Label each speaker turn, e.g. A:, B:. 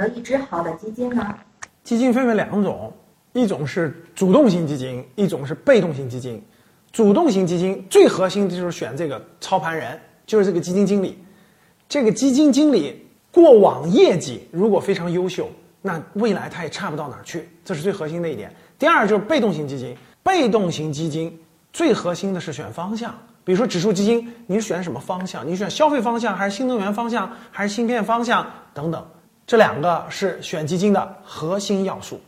A: 择一只好的基金呢？
B: 基金分为两种，一种是主动型基金，一种是被动型基金。主动型基金最核心的就是选这个操盘人，就是这个基金经理。这个基金经理过往业绩如果非常优秀，那未来他也差不到哪儿去，这是最核心的一点。第二就是被动型基金，被动型基金最核心的是选方向。比如说指数基金，你选什么方向？你选消费方向，还是新能源方向，还是芯片方向等等？这两个是选基金的核心要素。